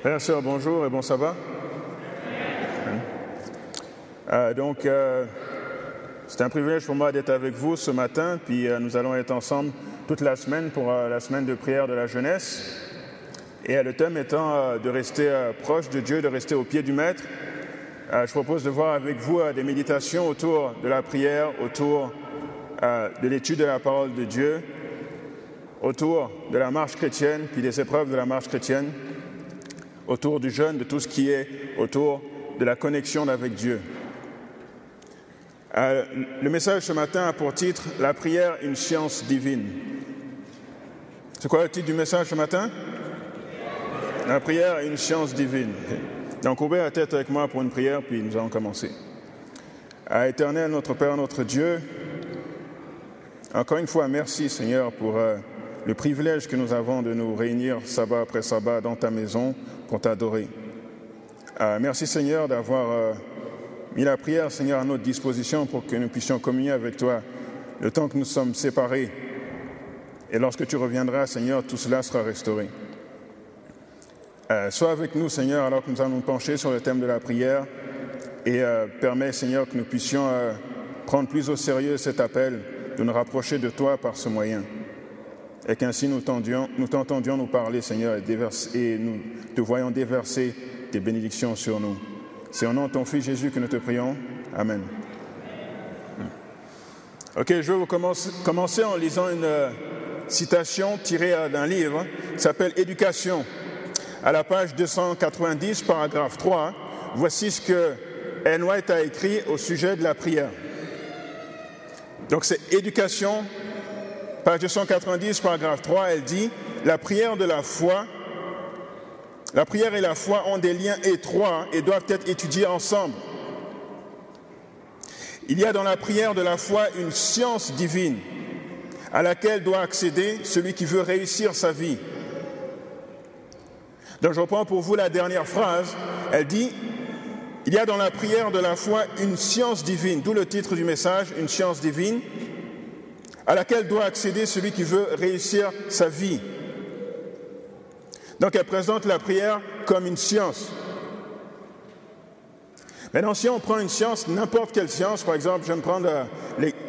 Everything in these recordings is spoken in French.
Frères, sœurs, bonjour et bon sabbat. Euh, donc, euh, c'est un privilège pour moi d'être avec vous ce matin, puis euh, nous allons être ensemble toute la semaine pour la semaine de prière de la jeunesse. Et le thème étant de rester proche de Dieu, de rester au pied du Maître. Je propose de voir avec vous des méditations autour de la prière, autour de l'étude de la parole de Dieu, autour de la marche chrétienne, puis des épreuves de la marche chrétienne, autour du jeûne, de tout ce qui est autour de la connexion avec Dieu. Euh, le message ce matin a pour titre La prière, une science divine. C'est quoi le titre du message ce matin? La prière, une science divine. Donc, ouvrez la tête avec moi pour une prière, puis nous allons commencer. À éternel, notre Père, notre Dieu, encore une fois, merci Seigneur pour euh, le privilège que nous avons de nous réunir sabbat après sabbat dans ta maison pour t'adorer. Euh, merci Seigneur d'avoir euh, mis la prière, Seigneur, à notre disposition pour que nous puissions communier avec toi le temps que nous sommes séparés. Et lorsque tu reviendras, Seigneur, tout cela sera restauré. Euh, sois avec nous, Seigneur, alors que nous allons nous pencher sur le thème de la prière et euh, permets, Seigneur, que nous puissions prendre plus au sérieux cet appel de nous rapprocher de toi par ce moyen. Et qu'ainsi nous nous, t'entendions nous parler, Seigneur, et, et nous te voyons déverser tes bénédictions sur nous. C'est au nom de ton Fils Jésus que nous te prions. Amen. Ok, je vais vous commencer, commencer en lisant une euh, citation tirée euh, d'un livre qui s'appelle Éducation. À la page 290, paragraphe 3, voici ce que N. White a écrit au sujet de la prière. Donc c'est Éducation, page 290, paragraphe 3, elle dit La prière de la foi la prière et la foi ont des liens étroits et doivent être étudiés ensemble. Il y a dans la prière de la foi une science divine à laquelle doit accéder celui qui veut réussir sa vie. Donc je reprends pour vous la dernière phrase. Elle dit, il y a dans la prière de la foi une science divine, d'où le titre du message, une science divine, à laquelle doit accéder celui qui veut réussir sa vie. Donc elle présente la prière comme une science. Maintenant, si on prend une science, n'importe quelle science, par exemple, je vais me prendre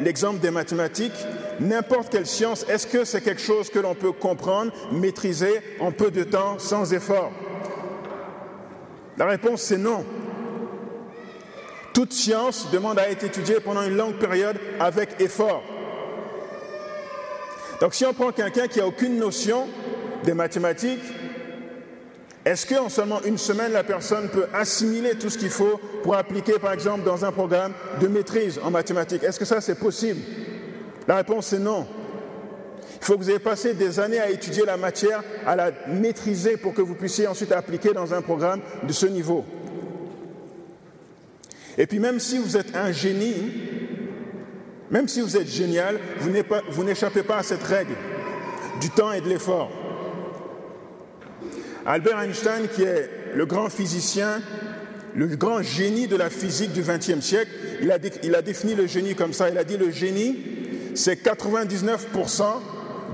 l'exemple des mathématiques, n'importe quelle science, est-ce que c'est quelque chose que l'on peut comprendre, maîtriser en peu de temps, sans effort? La réponse, c'est non. Toute science demande à être étudiée pendant une longue période avec effort. Donc si on prend quelqu'un qui n'a aucune notion des mathématiques, est-ce qu'en seulement une semaine, la personne peut assimiler tout ce qu'il faut pour appliquer, par exemple, dans un programme de maîtrise en mathématiques? Est-ce que ça, c'est possible? La réponse est non. Il faut que vous ayez passé des années à étudier la matière, à la maîtriser pour que vous puissiez ensuite appliquer dans un programme de ce niveau. Et puis même si vous êtes un génie, même si vous êtes génial, vous n'échappez pas à cette règle du temps et de l'effort. Albert Einstein, qui est le grand physicien, le grand génie de la physique du XXe siècle, il a, défini le génie comme ça. Il a dit le génie, c'est 99%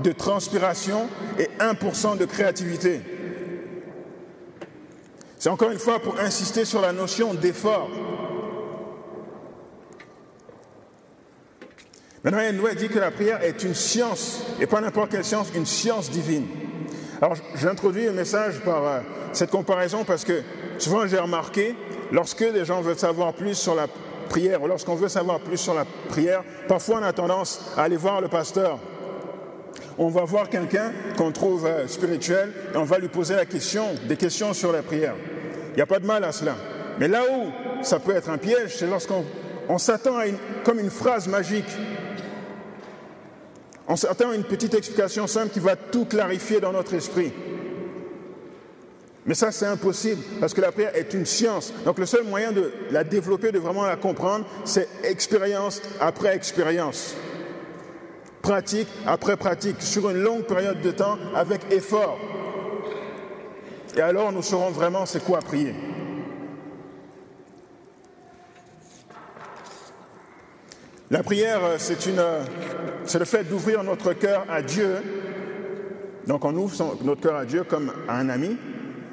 de transpiration et 1% de créativité. C'est encore une fois pour insister sur la notion d'effort. Maintenant, Henry dit que la prière est une science, et pas n'importe quelle science, une science divine. Alors, j'introduis le message par euh, cette comparaison parce que souvent j'ai remarqué, lorsque les gens veulent savoir plus sur la prière, ou lorsqu'on veut savoir plus sur la prière, parfois on a tendance à aller voir le pasteur. On va voir quelqu'un qu'on trouve euh, spirituel et on va lui poser la question, des questions sur la prière. Il n'y a pas de mal à cela. Mais là où ça peut être un piège, c'est lorsqu'on on s'attend à une, comme une phrase magique s'attend à une petite explication simple qui va tout clarifier dans notre esprit. Mais ça, c'est impossible, parce que la prière est une science. Donc le seul moyen de la développer, de vraiment la comprendre, c'est expérience après expérience. Pratique après pratique, sur une longue période de temps, avec effort. Et alors, nous saurons vraiment c'est quoi prier. La prière, c'est une, c'est le fait d'ouvrir notre cœur à Dieu. Donc on ouvre notre cœur à Dieu comme à un ami.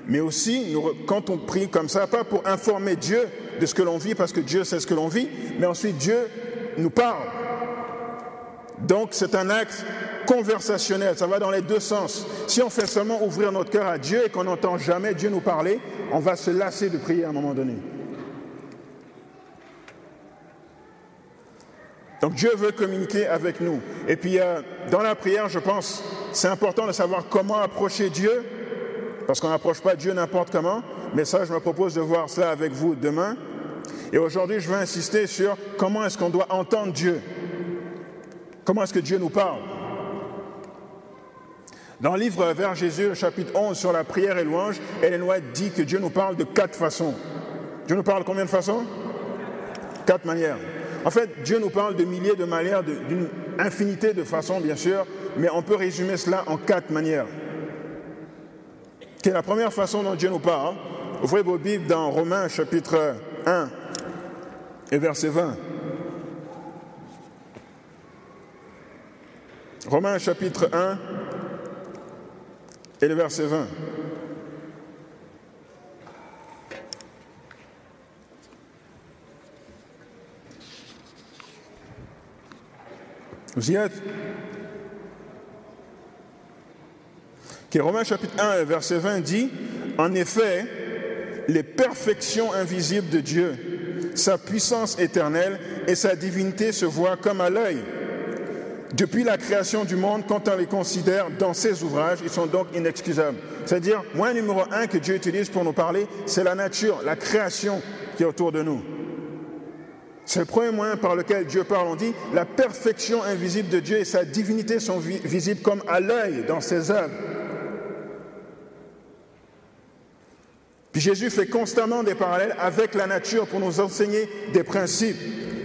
Mais aussi, quand on prie comme ça, pas pour informer Dieu de ce que l'on vit, parce que Dieu sait ce que l'on vit, mais ensuite Dieu nous parle. Donc c'est un acte conversationnel, ça va dans les deux sens. Si on fait seulement ouvrir notre cœur à Dieu et qu'on n'entend jamais Dieu nous parler, on va se lasser de prier à un moment donné. Donc Dieu veut communiquer avec nous. Et puis euh, dans la prière, je pense, c'est important de savoir comment approcher Dieu, parce qu'on n'approche pas Dieu n'importe comment. Mais ça, je me propose de voir cela avec vous demain. Et aujourd'hui, je veux insister sur comment est-ce qu'on doit entendre Dieu. Comment est-ce que Dieu nous parle? Dans le livre Vers Jésus, chapitre 11 sur la prière et louange, Ellen White dit que Dieu nous parle de quatre façons. Dieu nous parle combien de façons? Quatre manières. En fait, Dieu nous parle de milliers de manières, d'une infinité de façons, bien sûr, mais on peut résumer cela en quatre manières. La première façon dont Dieu nous parle? Ouvrez vos Bibles dans Romains chapitre 1 et verset 20. Romains chapitre 1 et le verset 20. Vous y êtes? Qui Romains chapitre 1 verset 20 dit, en effet, les perfections invisibles de Dieu, sa puissance éternelle et sa divinité se voient comme à l'œil. Depuis la création du monde, quand on les considère dans ses ouvrages, ils sont donc inexcusables. C'est-à-dire, moyen numéro un que Dieu utilise pour nous parler, c'est la nature, la création qui est autour de nous. C'est le premier moyen par lequel Dieu parle. On dit, la perfection invisible de Dieu et sa divinité sont visibles comme à l'œil dans ses œuvres. Puis Jésus fait constamment des parallèles avec la nature pour nous enseigner des principes.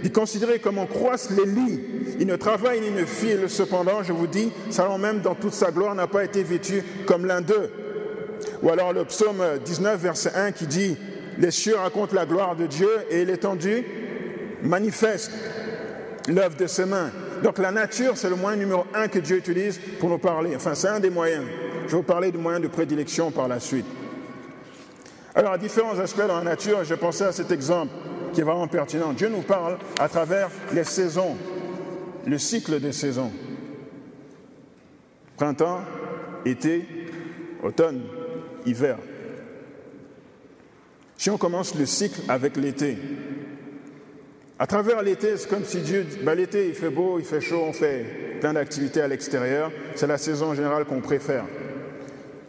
Il considérait comment croissent les lits. Il ne travaille ni ne file, cependant, je vous dis, Salomon même dans toute sa gloire n'a pas été vêtu comme l'un d'eux. Ou alors le psaume 19, verset 1 qui dit, les cieux racontent la gloire de Dieu et l'étendue manifeste l'œuvre de ses mains. Donc la nature, c'est le moyen numéro un que Dieu utilise pour nous parler. Enfin, c'est un des moyens. Je vais vous parler du moyen de prédilection par la suite. Alors, à différents aspects dans la nature, j'ai pensé à cet exemple qui est vraiment pertinent. Dieu nous parle à travers les saisons, le cycle des saisons. Printemps, été, automne, hiver. Si on commence le cycle avec l'été, à travers l'été, c'est comme si Dieu, ben, l'été il fait beau, il fait chaud, on fait plein d'activités à l'extérieur, c'est la saison générale qu'on préfère.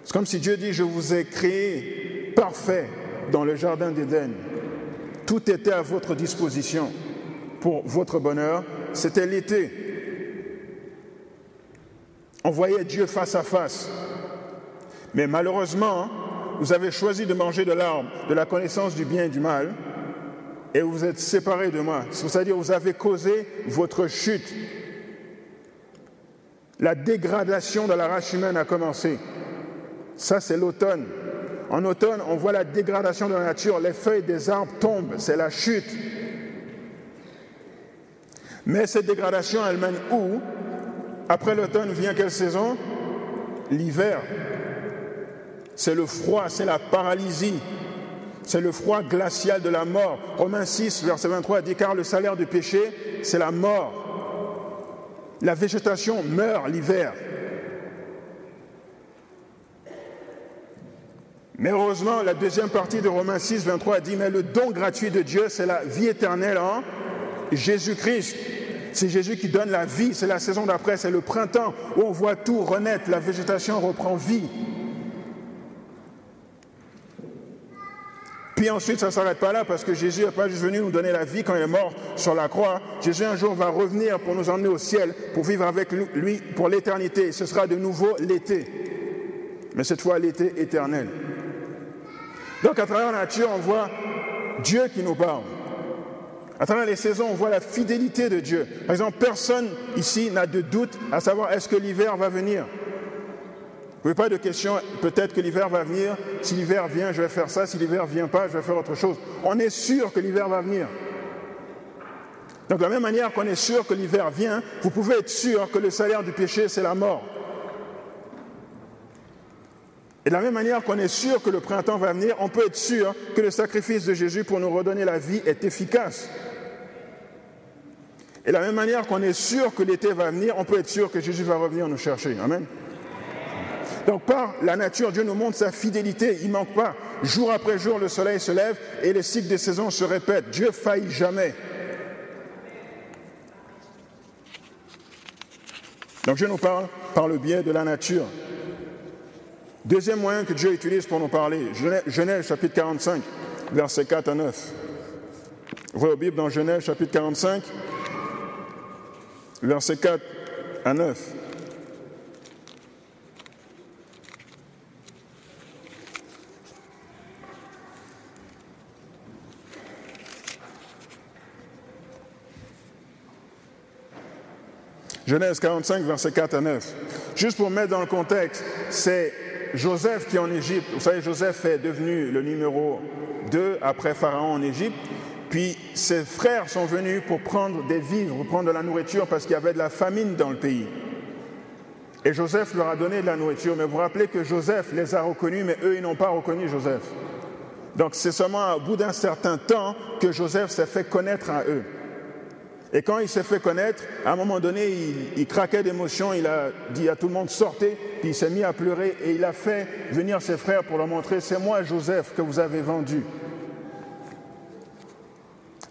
C'est comme si Dieu dit, je vous ai créé parfait dans le jardin d'Éden. Tout était à votre disposition pour votre bonheur. C'était l'été. On voyait Dieu face à face. Mais malheureusement, vous avez choisi de manger de l'arbre de la connaissance du bien et du mal, et vous êtes séparés de moi. C'est-à-dire vous avez causé votre chute. La dégradation de la race humaine a commencé. Ça, c'est l'automne. En automne, on voit la dégradation de la nature, les feuilles des arbres tombent, c'est la chute. Mais cette dégradation, elle mène où? Après l'automne vient quelle saison? L'hiver. C'est le froid, c'est la paralysie, c'est le froid glacial de la mort. Romains 6, verset 23 dit car le salaire du péché, c'est la mort. La végétation meurt l'hiver. Mais heureusement, la deuxième partie de Romains 6, 23 dit, mais le don gratuit de Dieu, c'est la vie éternelle Jésus-Christ. C'est Jésus qui donne la vie, c'est la saison d'après, c'est le printemps où on voit tout renaître, la végétation reprend vie. Puis ensuite, ça ne s'arrête pas là parce que Jésus n'est pas juste venu nous donner la vie quand il est mort sur la croix. Jésus un jour va revenir pour nous emmener au ciel, pour vivre avec lui pour l'éternité. Ce sera de nouveau l'été. Mais cette fois l'été éternel. Donc à travers la nature, on voit Dieu qui nous parle. À travers les saisons, on voit la fidélité de Dieu. Par exemple, personne ici n'a de doute à savoir est-ce que l'hiver va venir. Vous pas de question, peut-être que l'hiver va venir. Si l'hiver vient, je vais faire ça. Si l'hiver vient pas, je vais faire autre chose. On est sûr que l'hiver va venir. Donc de la même manière qu'on est sûr que l'hiver vient, vous pouvez être sûr que le salaire du péché, c'est la mort. Et de la même manière qu'on est sûr que le printemps va venir, on peut être sûr que le sacrifice de Jésus pour nous redonner la vie est efficace. Et de la même manière qu'on est sûr que l'été va venir, on peut être sûr que Jésus va revenir nous chercher. Amen. Donc par la nature, Dieu nous montre sa fidélité. Il ne manque pas. Jour après jour, le soleil se lève et les cycles des saisons se répètent. Dieu faillit jamais. Donc Dieu nous parle par le biais de la nature. Deuxième moyen que Dieu utilise pour nous parler, Genèse chapitre 45, versets 4 à 9. Voyez au Bible dans Genèse chapitre 45, versets 4 à 9. Genèse 45, versets 4 à 9. Juste pour mettre dans le contexte, c'est Joseph qui est en Égypte. Vous savez, Joseph est devenu le numéro 2 après Pharaon en Égypte. Puis ses frères sont venus pour prendre des vivres, prendre de la nourriture parce qu'il y avait de la famine dans le pays. Et Joseph leur a donné de la nourriture. Mais vous vous rappelez que Joseph les a reconnus, mais eux, ils n'ont pas reconnu Joseph. Donc c'est seulement au bout d'un certain temps que Joseph s'est fait connaître à eux. Et quand il s'est fait connaître, à un moment donné, il, craquait d'émotion, il a dit à tout le monde sortez, puis il s'est mis à pleurer et il a fait venir ses frères pour leur montrer c'est moi Joseph que vous avez vendu.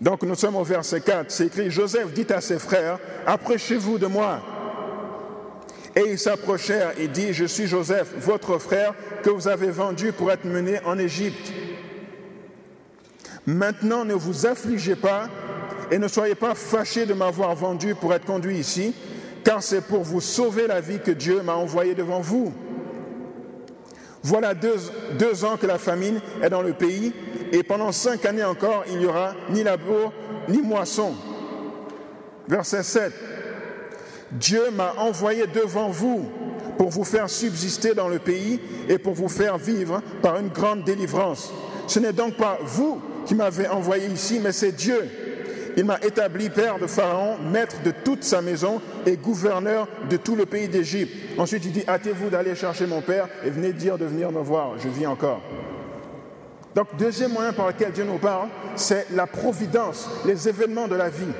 Donc nous sommes au verset 4, c'est écrit Joseph dit à ses frères approchez-vous de moi. Et ils s'approchèrent et dit je suis Joseph, votre frère que vous avez vendu pour être mené en Égypte. Maintenant ne vous affligez pas et ne soyez pas fâchés de m'avoir vendu pour être conduit ici, car c'est pour vous sauver la vie que Dieu m'a envoyé devant vous. Voilà deux, ans que la famine est dans le pays, et pendant cinq années encore, il n'y aura ni labour ni moisson. Verset 7. Dieu m'a envoyé devant vous pour vous faire subsister dans le pays et pour vous faire vivre par une grande délivrance. Ce n'est donc pas vous qui m'avez envoyé ici, mais c'est Dieu il m'a établi père de Pharaon, maître de toute sa maison et gouverneur de tout le pays d'Égypte. Ensuite, il dit, hâtez-vous d'aller chercher mon père et venez dire de venir me voir, je vis encore. Donc, deuxième moyen par lequel Dieu nous parle, c'est la providence, les événements de la vie.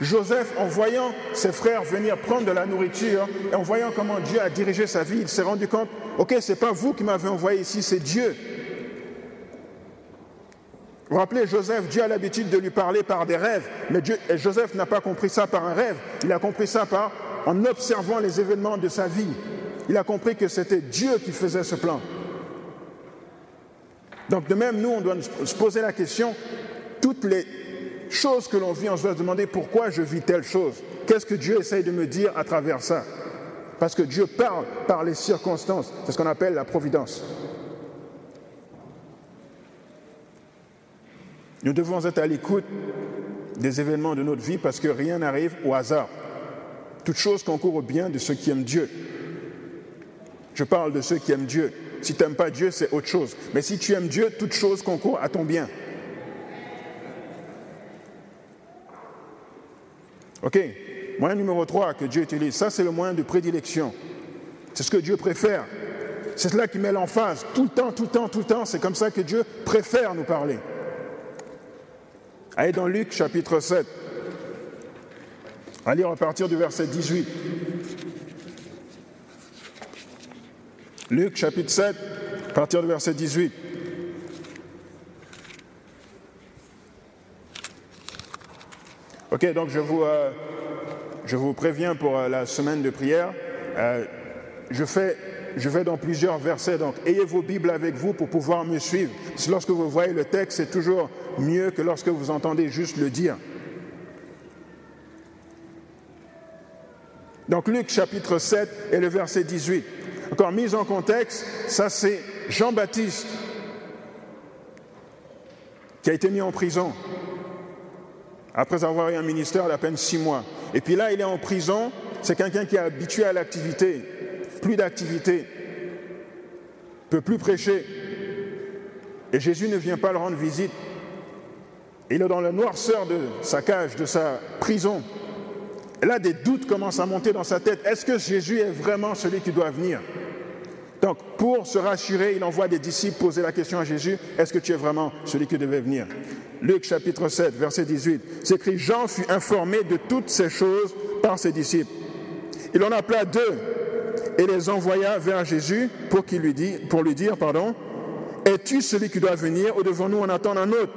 Joseph, en voyant ses frères venir prendre de la nourriture et en voyant comment Dieu a dirigé sa vie, il s'est rendu compte, ok, c'est pas vous qui m'avez envoyé ici, c'est Dieu. Vous vous rappelez, Joseph, Dieu a l'habitude de lui parler par des rêves, mais Joseph n'a pas compris ça par un rêve, il a compris ça par, en observant les événements de sa vie. Il a compris que c'était Dieu qui faisait ce plan. Donc de même, nous, on doit se poser la question, toutes les choses que l'on vit, on se doit se demander pourquoi je vis telle chose? Qu'est-ce que Dieu essaye de me dire à travers ça? Parce que Dieu parle par les circonstances. C'est ce qu'on appelle la providence. Nous devons être à l'écoute des événements de notre vie parce que rien n'arrive au hasard. Toute chose concourt au bien de ceux qui aiment Dieu. Je parle de ceux qui aiment Dieu. Si tu n'aimes pas Dieu, c'est autre chose. Mais si tu aimes Dieu, toute chose concourt à ton bien. OK. Moyen numéro 3 que Dieu utilise, ça c'est le moyen de prédilection. C'est ce que Dieu préfère. C'est cela qui met l'emphase. Tout le temps, tout le temps, tout le temps. C'est comme ça que Dieu préfère nous parler. Allez dans Luc chapitre 7. Allez à partir du verset 18. Luc chapitre 7, à partir du verset 18. Ok, donc je vous, euh, préviens pour euh, la semaine de prière. Euh, je, fais, je vais dans plusieurs versets, donc ayez vos Bibles avec vous pour pouvoir me suivre. Lorsque vous voyez le texte, c'est toujours mieux que lorsque vous entendez juste le dire. Donc Luc chapitre 7 et le verset 18. Encore mise en contexte, ça c'est Jean-Baptiste qui a été mis en prison après avoir eu un ministère d'à peine six mois. Et puis là, il est en prison, c'est quelqu'un qui est habitué à l'activité, plus d'activité, peut plus prêcher. Et Jésus ne vient pas le rendre visite. Il est dans la noirceur de sa cage, de sa prison. Et là, des doutes commencent à monter dans sa tête. Est-ce que Jésus est vraiment celui qui doit venir? Donc, pour se rassurer, il envoie des disciples poser la question à Jésus, est-ce que tu es vraiment celui qui devait venir? Luc chapitre 7, verset 18, c'est écrit, Jean fut informé de toutes ces choses par ses disciples. Il en appela deux et les envoya vers Jésus pour, qu'il lui, dit, pour lui dire, pardon, es-tu celui qui doit venir ou devons-nous en attendre un autre?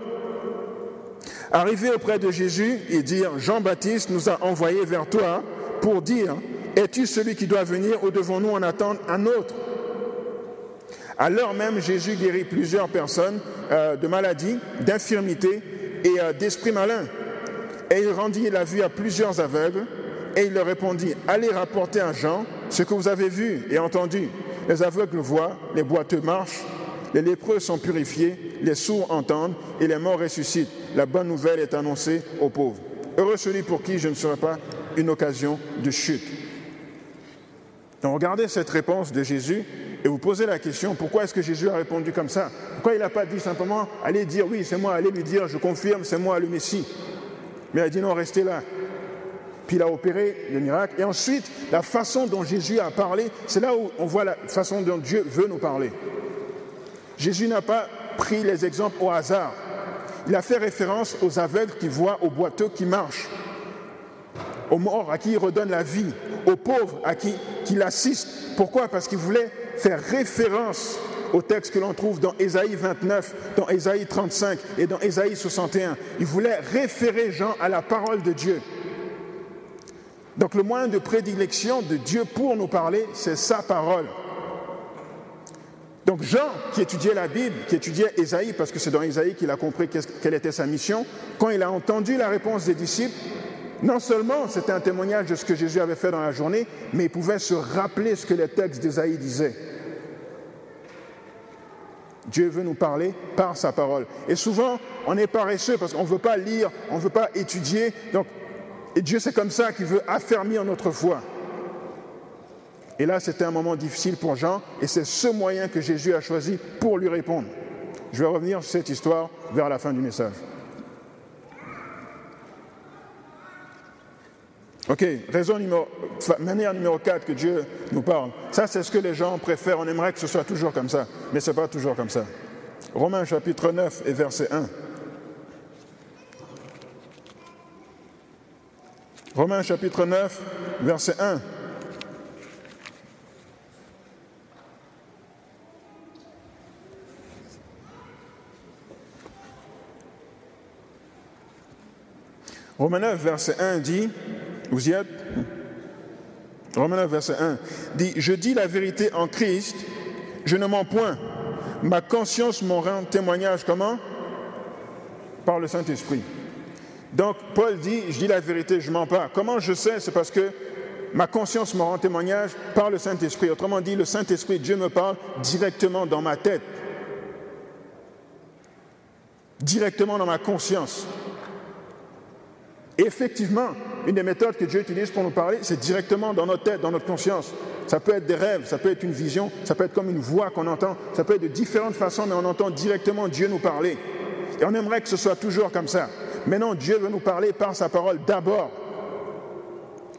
Arrivé auprès de Jésus et dire, Jean-Baptiste nous a envoyés vers toi pour dire, es-tu celui qui doit venir ou devons-nous en attendre un autre? Alors même, Jésus guérit plusieurs personnes euh, de maladies, d'infirmités et euh, d'esprits malins. Et il rendit la vue à plusieurs aveugles et il leur répondit, allez rapporter à Jean ce que vous avez vu et entendu. Les aveugles voient, les boiteux marchent, les lépreux sont purifiés, les sourds entendent et les morts ressuscitent. La bonne nouvelle est annoncée aux pauvres. Heureux celui pour qui je ne serai pas une occasion de chute. Donc regardez cette réponse de Jésus et vous posez la question, pourquoi est-ce que Jésus a répondu comme ça? Pourquoi il n'a pas dit simplement, allez dire oui, c'est moi, allez lui dire, je confirme, c'est moi le Messie? Mais il a dit non, restez là. Puis il a opéré le miracle. Et ensuite, la façon dont Jésus a parlé, c'est là où on voit la façon dont Dieu veut nous parler. Jésus n'a pas pris les exemples au hasard. Il a fait référence aux aveugles qui voient, aux boiteux qui marchent, aux morts à qui il redonne la vie, aux pauvres à qui il assiste. Pourquoi? Parce qu'il voulait faire référence au texte que l'on trouve dans Ésaïe 29, dans Ésaïe 35 et dans Ésaïe 61. Il voulait référer Jean à la parole de Dieu. Donc le moyen de prédilection de Dieu pour nous parler, c'est sa parole. Donc Jean, qui étudiait la Bible, qui étudiait Ésaïe, parce que c'est dans Ésaïe qu'il a compris quelle était sa mission, quand il a entendu la réponse des disciples, non seulement c'était un témoignage de ce que Jésus avait fait dans la journée, mais il pouvait se rappeler ce que les textes d'Ésaïe disaient. Dieu veut nous parler par sa parole. Et souvent, on est paresseux parce qu'on ne veut pas lire, on ne veut pas étudier. Donc, et Dieu, c'est comme ça qu'il veut affermir notre foi. Et là, c'était un moment difficile pour Jean, et c'est ce moyen que Jésus a choisi pour lui répondre. Je vais revenir sur cette histoire vers la fin du message. Ok, raison numéro, manière numéro 4 que Dieu nous parle. Ça, c'est ce que les gens préfèrent. On aimerait que ce soit toujours comme ça, mais ce n'est pas toujours comme ça. Romains chapitre 9 et verset 1. Romains chapitre 9, verset 1. Romains 9, verset 1 dit, vous y êtes? Romains 9, verset 1 dit, je dis la vérité en Christ, je ne mens point. Ma conscience m'en rend témoignage comment? Par le Saint-Esprit. Donc Paul dit, je dis la vérité, je mens pas. Comment je sais? C'est parce que ma conscience me rend témoignage par le Saint-Esprit. Autrement dit, le Saint-Esprit, Dieu me parle directement dans ma tête, directement dans ma conscience. Effectivement, une des méthodes que Dieu utilise pour nous parler, c'est directement dans notre tête, dans notre conscience. Ça peut être des rêves, ça peut être une vision, ça peut être comme une voix qu'on entend, ça peut être de différentes façons, mais on entend directement Dieu nous parler. Et on aimerait que ce soit toujours comme ça. Mais non, Dieu veut nous parler par sa parole d'abord.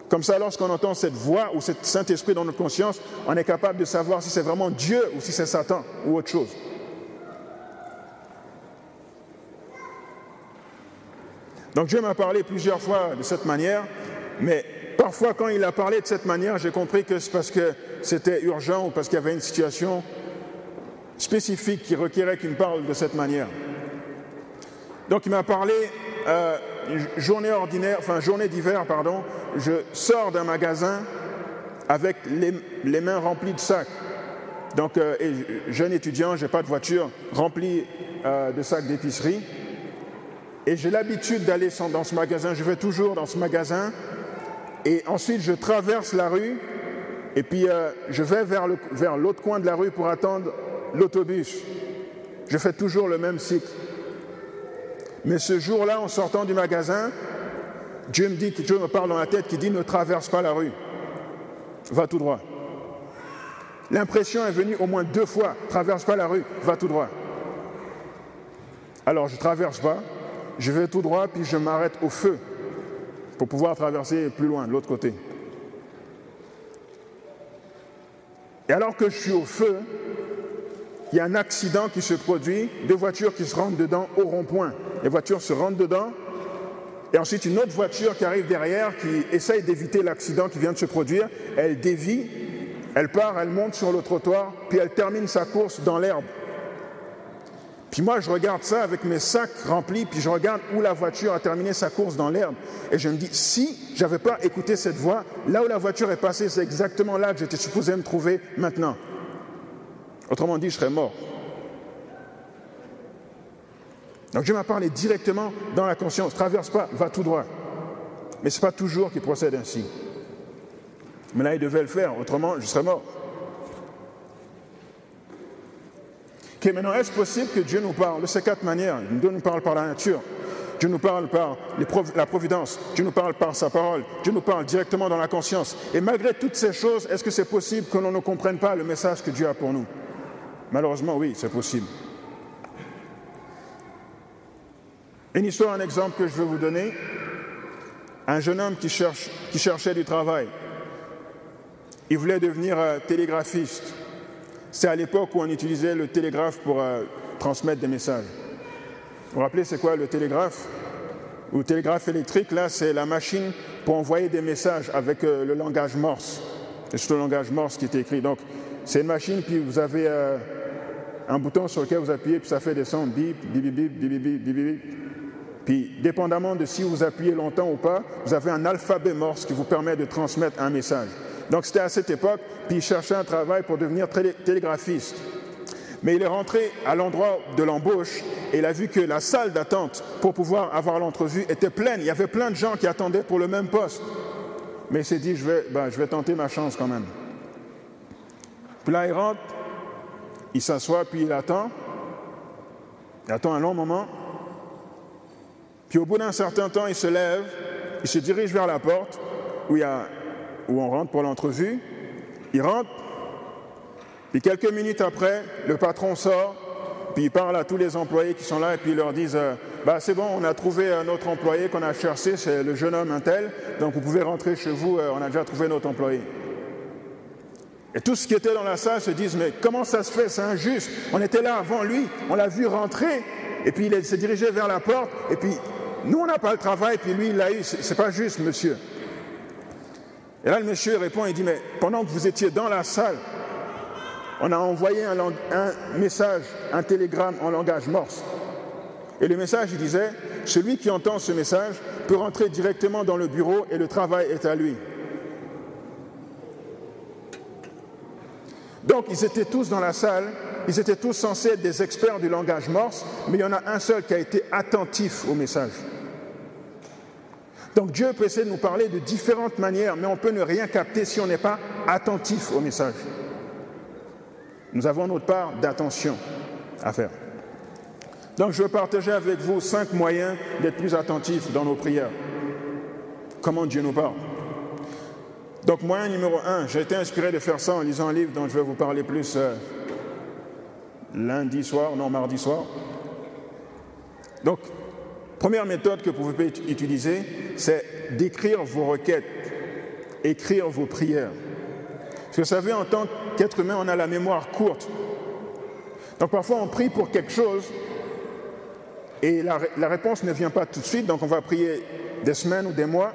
Comme ça, lorsqu'on entend cette voix ou cet Saint-Esprit dans notre conscience, on est capable de savoir si c'est vraiment Dieu ou si c'est Satan ou autre chose. Donc Dieu m'a parlé plusieurs fois de cette manière, mais parfois quand il a parlé de cette manière, j'ai compris que c'est parce que c'était urgent ou parce qu'il y avait une situation spécifique qui requérait qu'il me parle de cette manière. Donc il m'a parlé euh, journée ordinaire, enfin journée d'hiver, pardon. Je sors d'un magasin avec les, mains remplies de sacs. Donc, euh, jeune étudiant, j'ai pas de voiture, remplie euh, de sacs d'épicerie. Et j'ai l'habitude d'aller dans ce magasin, je vais toujours dans ce magasin, et ensuite je traverse la rue, et puis je vais vers l'autre coin de la rue pour attendre l'autobus. Je fais toujours le même cycle. Mais ce jour-là, en sortant du magasin, Dieu me dit, Dieu me parle dans la tête qui dit ne traverse pas la rue, va tout droit. L'impression est venue au moins deux fois, traverse pas la rue, va tout droit. Alors je traverse pas, je vais tout droit, puis je m'arrête au feu pour pouvoir traverser plus loin, l'autre côté. Et alors que je suis au feu, il y a un accident qui se produit, deux voitures qui se rentrent dedans au rond-point. Les voitures se rentrent dedans, et ensuite une autre voiture qui arrive derrière, qui essaye d'éviter l'accident qui vient de se produire, elle dévie, elle part, elle monte sur le trottoir, puis elle termine sa course dans l'herbe. Puis moi, je regarde ça avec mes sacs remplis, puis je regarde où la voiture a terminé sa course dans l'herbe. Et je me dis, si j'avais pas écouté cette voix, là où la voiture est passée, c'est exactement là que j'étais supposé me trouver maintenant. Autrement dit, je serais mort. Donc Dieu m'a parlé directement dans la conscience. Traverse pas, va tout droit. Mais ce n'est pas toujours qu'il procède ainsi. Mais là, il devait le faire, autrement, je serais mort. Ok, maintenant, est-ce possible que Dieu nous parle? De ces quatre manières Dieu nous parle par la nature, Dieu nous parle par la providence, Dieu nous parle par sa parole, Dieu nous parle directement dans la conscience. Et malgré toutes ces choses, est-ce que c'est possible que l'on ne comprenne pas le message que Dieu a pour nous? Malheureusement, oui, c'est possible. Une histoire, un exemple que je veux vous donner. Un jeune homme qui, cherchait du travail. Il voulait devenir euh, télégraphiste. C'est à l'époque où on utilisait le télégraphe pour euh, transmettre des messages. Vous vous rappelez, c'est quoi le télégraphe? Le télégraphe électrique, là, c'est la machine pour envoyer des messages avec euh, le langage morse. C'est le langage morse qui est écrit. Donc, c'est une machine, puis vous avez un bouton sur lequel vous appuyez, puis ça fait des sons bip, bip, bip, bip, bip, bip, bip, bip. Puis, dépendamment de si vous appuyez longtemps ou pas, vous avez un alphabet morse qui vous permet de transmettre un message. Donc c'était à cette époque, puis il cherchait un travail pour devenir télégraphiste. Mais il est rentré à l'endroit de l'embauche et il a vu que la salle d'attente pour pouvoir avoir l'entrevue était pleine. Il y avait plein de gens qui attendaient pour le même poste. Mais il s'est dit, je vais, ben, je vais tenter ma chance quand même. Puis là, il rentre, il s'assoit, puis il attend. Il attend un long moment. Puis au bout d'un certain temps, il se lève, il se dirige vers la porte où on rentre pour l'entrevue. Il rentre, puis quelques minutes après, le patron sort, puis il parle à tous les employés qui sont là et puis il leur dit euh, bah, C'est bon, on a trouvé un autre employé qu'on a cherché, c'est le jeune homme un tel, donc vous pouvez rentrer chez vous, euh, on a déjà trouvé notre employé. Et tous ceux qui étaient dans la salle se disent Mais comment ça se fait? C'est injuste. On était là avant lui, on l'a vu rentrer, et puis il s'est dirigé vers la porte, et puis nous on n'a pas le travail, puis lui il l'a eu. C'est pas juste, monsieur. Et là, le monsieur répond, il dit, mais pendant que vous étiez dans la salle, on a envoyé un, message, un télégramme en langage morse. Et le message, il disait, celui qui entend ce message peut rentrer directement dans le bureau et le travail est à lui. Donc, ils étaient tous dans la salle, ils étaient tous censés être des experts du langage morse, mais il y en a un seul qui a été attentif au message. Donc Dieu peut essayer de nous parler de différentes manières, mais on peut ne rien capter si on n'est pas attentif au message. Nous avons notre part d'attention à faire. Donc je veux partager avec vous cinq moyens d'être plus attentifs dans nos prières. Comment Dieu nous parle. Donc moyen numéro un, j'ai été inspiré de faire ça en lisant un livre dont je vais vous parler plus euh, lundi soir, non mardi soir. Donc Première méthode que vous pouvez utiliser, c'est d'écrire vos requêtes, écrire vos prières. Parce que vous savez, en tant qu'être humain, on a la mémoire courte. Donc parfois, on prie pour quelque chose et la, la, réponse ne vient pas tout de suite, donc on va prier des semaines ou des mois.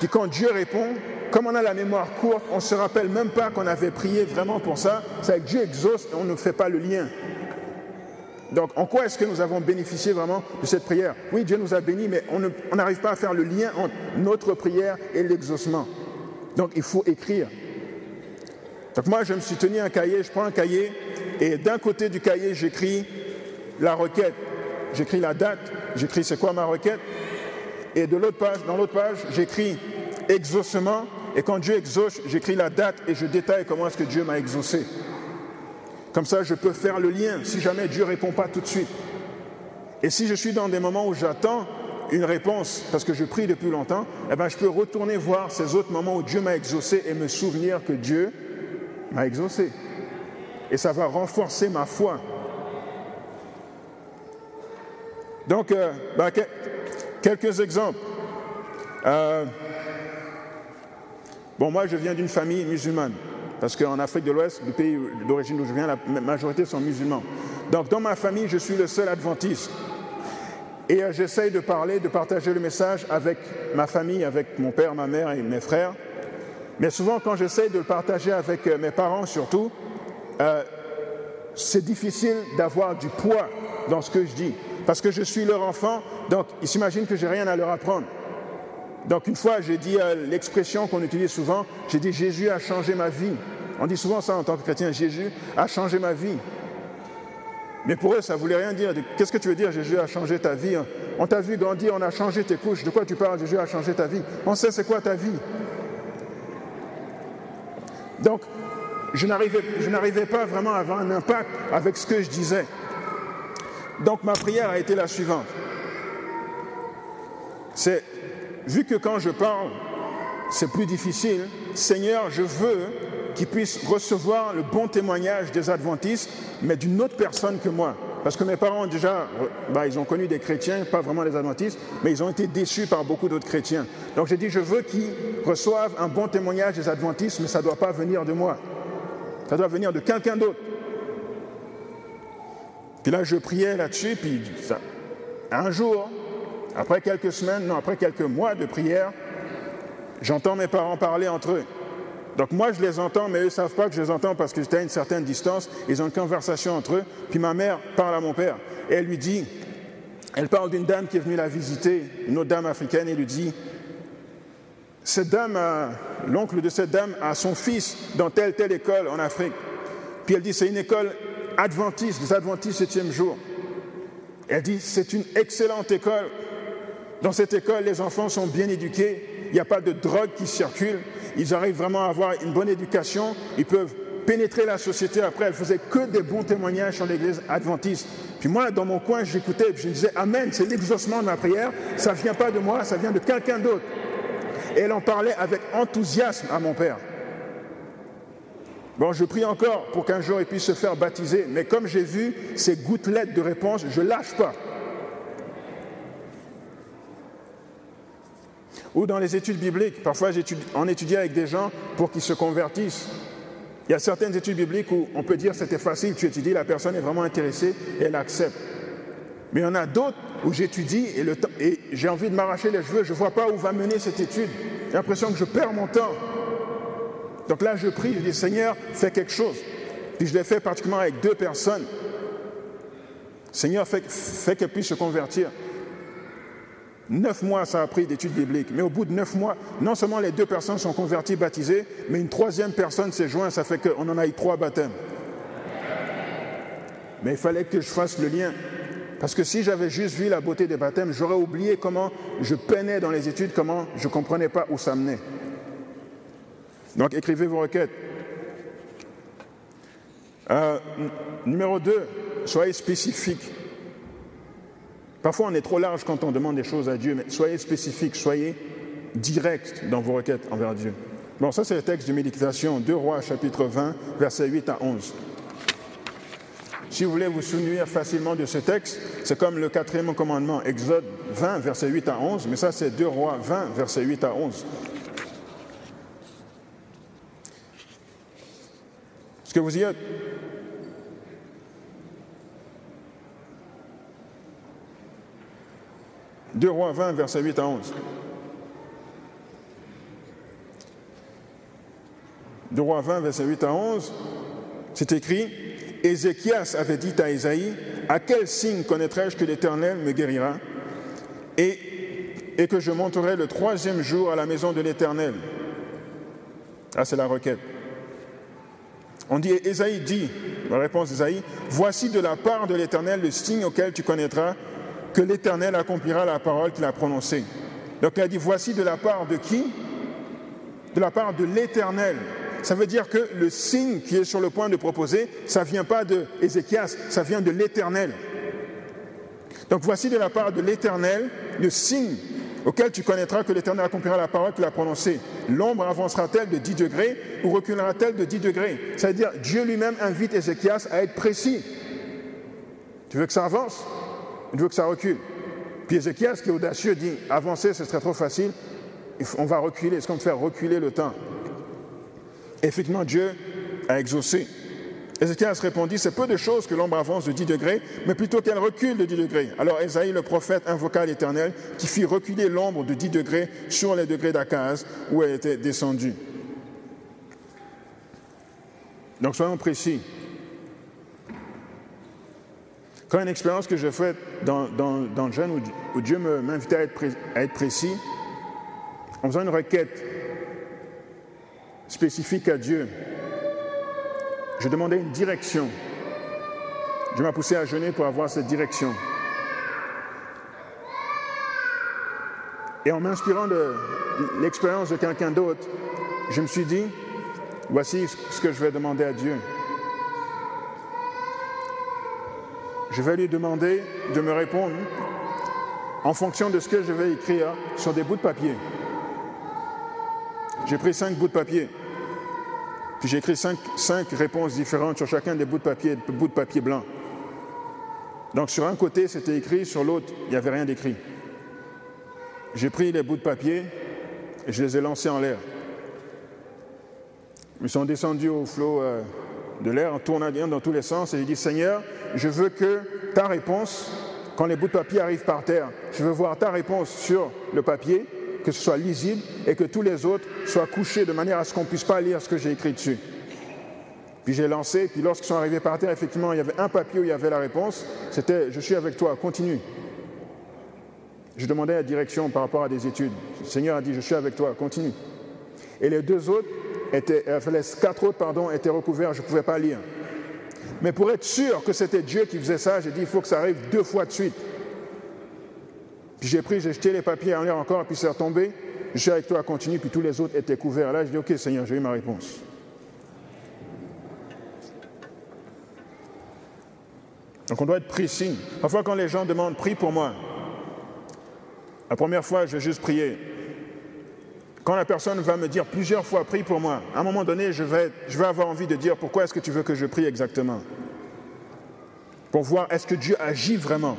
Puis quand Dieu répond, comme on a la mémoire courte, on ne se rappelle même pas qu'on avait prié vraiment pour ça. C'est que Dieu exauce et on ne fait pas le lien. Donc, en quoi est-ce que nous avons bénéficié vraiment de cette prière? Oui, Dieu nous a bénis, mais on n'arrive pas à faire le lien entre notre prière et l'exaucement. Donc, il faut écrire. Donc, moi, je me suis tenu un cahier, je prends un cahier, et d'un côté du cahier, j'écris la requête, j'écris la date, j'écris c'est quoi ma requête, et de l'autre page, dans l'autre page, j'écris exaucement, et quand Dieu exauce, j'écris la date et je détaille comment est-ce que Dieu m'a exaucé. Comme ça, je peux faire le lien si jamais Dieu ne répond pas tout de suite. Et si je suis dans des moments où j'attends une réponse parce que je prie depuis longtemps, eh bien, je peux retourner voir ces autres moments où Dieu m'a exaucé et me souvenir que Dieu m'a exaucé. Et ça va renforcer ma foi. Donc, euh, ben, quelques exemples. Euh, bon, moi, je viens d'une famille musulmane. parce qu'en Afrique de l'Ouest, le pays d'origine d'où je viens, la majorité sont musulmans. Donc dans ma famille, je suis le seul adventiste. Et euh, j'essaye de parler, de partager le message avec ma famille, avec mon père, ma mère et mes frères. Mais souvent, quand j'essaye de le partager avec euh, mes parents surtout, euh, c'est difficile d'avoir du poids dans ce que je dis. Parce que je suis leur enfant, donc ils s'imaginent que j'ai rien à leur apprendre. Donc une fois, j'ai dit l'expression qu'on utilise souvent, j'ai dit Jésus a changé ma vie. On dit souvent ça en tant que chrétien, Jésus a changé ma vie. Mais pour eux, ça ne voulait rien dire. Qu'est-ce que tu veux dire, Jésus a changé ta vie On t'a vu grandir, on a changé tes couches. De quoi tu parles Jésus a changé ta vie? On sait c'est quoi ta vie. Donc, je n'arrivais pas vraiment à avoir un impact avec ce que je disais. Donc, ma prière a été la suivante. C'est, vu que quand je parle, c'est plus difficile, Seigneur, je veux qu'ils puissent recevoir le bon témoignage des adventistes, mais d'une autre personne que moi. Parce que mes parents, déjà, bah, ils ont connu des chrétiens, pas vraiment des adventistes, mais ils ont été déçus par beaucoup d'autres chrétiens. Donc j'ai dit, je veux qu'ils reçoivent un bon témoignage des adventistes, mais ça ne doit pas venir de moi. Ça doit venir de quelqu'un d'autre. Puis là, je priais là-dessus, puis un jour, après quelques semaines, non, après quelques mois de prière, j'entends mes parents parler entre eux. Donc moi, je les entends, mais eux ne savent pas que je les entends parce que j'étais à une certaine distance. Ils ont une conversation entre eux. Puis ma mère parle à mon père elle lui dit, elle parle d'une dame qui est venue la visiter, une autre dame africaine, et lui dit, cette dame, l'oncle de cette dame a son fils dans telle telle école en Afrique. Puis elle dit, c'est une école adventiste, des adventistes septième jour. Elle dit, c'est une excellente école. Dans cette école, les enfants sont bien éduqués, il n'y a pas de drogue qui circule, ils arrivent vraiment à avoir une bonne éducation, ils peuvent pénétrer la société après. Elle faisait que des bons témoignages sur l'église adventiste. Puis moi, dans mon coin, j'écoutais, je disais, Amen, c'est l'exaucement de ma prière, ça ne vient pas de moi, ça vient de quelqu'un d'autre. Et elle en parlait avec enthousiasme à mon père. Bon, je prie encore pour qu'un jour il puisse se faire baptiser, mais comme j'ai vu ces gouttelettes de réponse, je ne lâche pas. Ou dans les études bibliques, parfois on étudie avec des gens pour qu'ils se convertissent. Il y a certaines études bibliques où on peut dire c'était facile, tu étudies, la personne est vraiment intéressée et elle accepte. Mais il y en a d'autres où j'étudie et, et j'ai envie de m'arracher les cheveux, je ne vois pas où va mener cette étude. J'ai l'impression que je perds mon temps. Donc là, je prie, je dis Seigneur, fais quelque chose. Puis je l'ai fait particulièrement avec deux personnes. Seigneur, fais, fais qu'elles puissent se convertir. Neuf mois, ça a pris d'études bibliques. Mais au bout de neuf mois, non seulement les deux personnes sont converties, baptisées, mais une troisième personne s'est jointe. Ça fait qu'on en a eu trois baptêmes. Mais il fallait que je fasse le lien. Parce que si j'avais juste vu la beauté des baptêmes, j'aurais oublié comment je peinais dans les études, comment je ne comprenais pas où ça menait. Donc écrivez vos requêtes. Euh, numéro 2, soyez spécifique. Parfois, on est trop large quand on demande des choses à Dieu, mais soyez spécifique, soyez direct dans vos requêtes envers Dieu. Bon, ça, c'est le texte de méditation, 2 Rois, chapitre 20, versets 8 à 11. Si vous voulez vous souvenir facilement de ce texte, c'est comme le quatrième commandement, Exode 20, versets 8 à 11, mais ça, c'est 2 Rois 20, versets 8 à 11. Est-ce que vous y êtes 2 Rois 20, versets 8 à 11. 2 Rois 20, versets 8 à 11, c'est écrit Ézéchias avait dit à Isaïe À quel signe connaîtrai-je que l'Éternel me guérira et, et que je monterai le troisième jour à la maison de l'Éternel? Ah, c'est la requête. On dit Isaïe dit, la réponse d'Isaïe Voici de la part de l'Éternel le signe auquel tu connaîtras que l'Éternel accomplira la parole qu'il a prononcée. Donc il a dit, voici de la part de qui? De la part de l'Éternel. Ça veut dire que le signe qui est sur le point de proposer, ça ne vient pas de Ézéchias, ça vient de l'Éternel. Donc voici de la part de l'Éternel le signe auquel tu connaîtras que l'Éternel accomplira la parole qu'il a prononcée. L'ombre avancera-t-elle de 10 degrés ou reculera-t-elle de 10 degrés? C'est-à-dire, Dieu lui-même invite Ézéchias à être précis. Tu veux que ça avance? Il veut que ça recule. Puis Ézéchias, qui est audacieux, dit avancer, ce serait trop facile, on va reculer, c'est comme faire reculer le temps. effectivement, Dieu à exaucer. Ézéchias répondit, c'est peu de choses que l'ombre avance de 10 degrés, mais plutôt qu'elle recule de 10 degrés. Alors Esaïe le prophète invoqua l'Éternel qui fit reculer l'ombre de 10 degrés sur les degrés d'Akaz où elle était descendue. Donc soyons précis. Quand une expérience que j'ai faite dans, dans, dans, le jeûne où, Dieu m'invitait à, à être précis, en faisant une requête spécifique à Dieu, je demandais une direction. Je m'ai poussé à jeûner pour avoir cette direction. Et en m'inspirant de l'expérience de quelqu'un d'autre, je me suis dit, voici ce que je vais demander à Dieu. Je vais lui demander de me répondre en fonction de ce que je vais écrire sur des bouts de papier. J'ai pris cinq bouts de papier. Puis j'ai écrit cinq, réponses différentes sur chacun des bouts de papier, bouts de papier blanc. Donc sur un côté, c'était écrit, sur l'autre, il n'y avait rien d'écrit. J'ai pris les bouts de papier et je les ai lancés en l'air. Ils sont descendus au flot euh, de l'air en tournant dans tous les sens et j'ai dit Seigneur, je veux que ta réponse, quand les bouts de papier arrivent par terre, je veux voir ta réponse sur le papier que ce soit lisible et que tous les autres soient couchés de manière à ce qu'on ne puisse pas lire ce que j'ai écrit dessus. Puis j'ai lancé, puis lorsqu'ils sont arrivés par terre, effectivement, il y avait un papier où il y avait la réponse. C'était Je suis avec toi, continue. Je demandais la direction par rapport à des études. Le Seigneur a dit Je suis avec toi, continue. Et les deux autres, étaient, euh, les quatre autres, pardon, étaient recouverts, je ne pouvais pas lire. Mais pour être sûr que c'était Dieu qui faisait ça, j'ai dit Il faut que ça arrive deux fois de suite. Puis j'ai pris, j'ai jeté les papiers en l'air encore, puis c'est retombé. Je suis avec toi, continue, puis tous les autres étaient couverts. Là, je dis, OK, Seigneur, j'ai eu ma réponse. Donc on doit être précis. Parfois, quand les gens demandent, prie pour moi, la première fois, je vais juste prier. Quand la personne va me dire plusieurs fois, prie pour moi, à un moment donné, je vais, avoir envie de dire, pourquoi est-ce que tu veux que je prie exactement? Pour voir, est-ce que Dieu agit vraiment?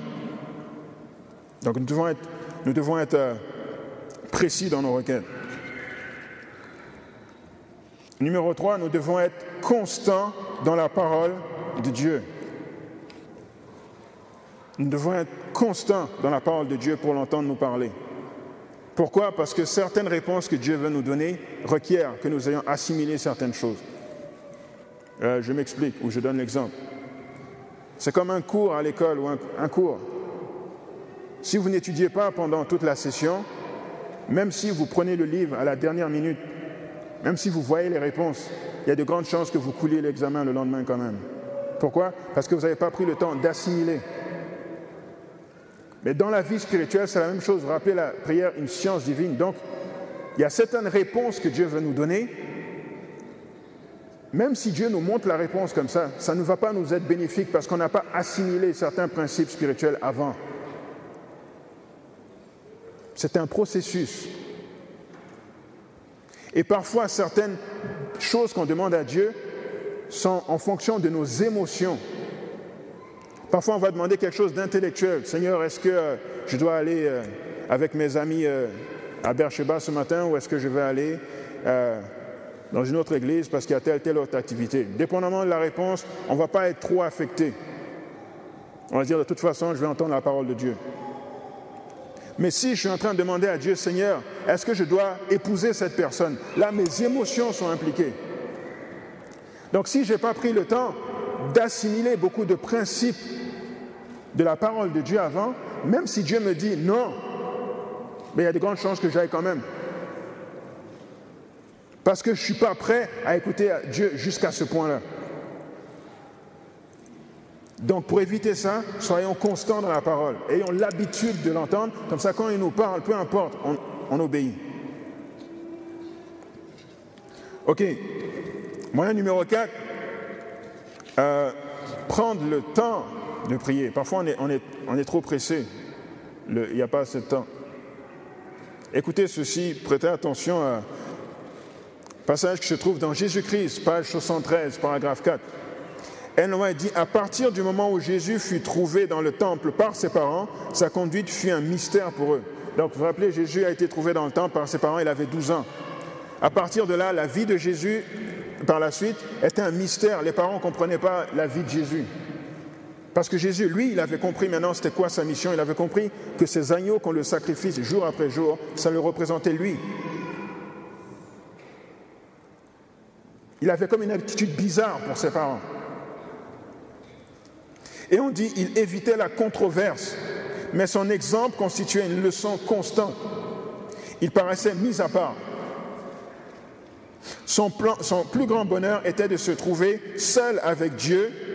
Donc nous devons être, nous devons être euh, précis dans nos requêtes. Numéro 3, nous devons être constants dans la parole de Dieu. Nous devons être constants dans la parole de Dieu pour l'entendre nous parler. Pourquoi? Parce que certaines réponses que Dieu veut nous donner requièrent que nous ayons assimilé certaines choses. Euh, je m'explique ou je donne l'exemple. C'est comme un cours à l'école ou un cours. Si vous n'étudiez pas pendant toute la session, même si vous prenez le livre à la dernière minute, même si vous voyez les réponses, il y a de grandes chances que vous couliez l'examen le lendemain quand même. Pourquoi? Parce que vous n'avez pas pris le temps d'assimiler. Mais dans la vie spirituelle, c'est la même chose. Vous rappelez la prière, une science divine. Donc, il y a certaines réponses que Dieu veut nous donner. Même si Dieu nous montre la réponse comme ça, ça ne va pas nous être bénéfique parce qu'on n'a pas assimilé certains principes spirituels avant. C'est un processus. Et parfois, certaines choses qu'on demande à Dieu sont en fonction de nos émotions. Parfois, on va demander quelque chose d'intellectuel. Seigneur, est-ce que euh, je dois aller euh, avec mes amis euh, à Bercheba ce matin ou est-ce que je vais aller dans une autre église parce qu'il y a telle, telle autre activité? Dépendamment de la réponse, on ne va pas être trop affecté. On va dire de toute façon, je vais entendre la parole de Dieu. Mais si je suis en train de demander à Dieu, Seigneur, est-ce que je dois épouser cette personne? Là, mes émotions sont impliquées. Donc si je n'ai pas pris le temps d'assimiler beaucoup de principes de la parole de Dieu avant, même si Dieu me dit non, mais il y a de grandes chances que j'aille quand même. Parce que je ne suis pas prêt à écouter Dieu jusqu'à ce point-là. Donc pour éviter ça, soyons constants dans la parole, ayons l'habitude de l'entendre, comme ça quand il nous parle, peu importe, on, obéit. Ok, moyen numéro 4, euh, prendre le temps de prier. Parfois on est, on est, on est trop pressé, il n'y a pas assez de temps. Écoutez ceci, prêtez attention à passage qui se trouve dans Jésus-Christ, page 73, paragraphe 4. Ellen dit, à partir du moment où Jésus fut trouvé dans le temple par ses parents, sa conduite fut un mystère pour eux. Donc vous vous rappelez, Jésus a été trouvé dans le temple par ses parents, il avait 12 ans. À partir de là, la vie de Jésus par la suite, était un mystère. Les parents ne comprenaient pas la vie de Jésus. Parce que Jésus, lui, il avait compris maintenant c'était quoi sa mission. Il avait compris que ces agneaux qu'on le sacrifie jour après jour, ça le représentait lui. Il avait comme une attitude bizarre pour ses parents. Et on dit il évitait la controverse, mais son exemple constituait une leçon constante. Il paraissait mis à part. Son, son plus grand bonheur était de se trouver seul avec Dieu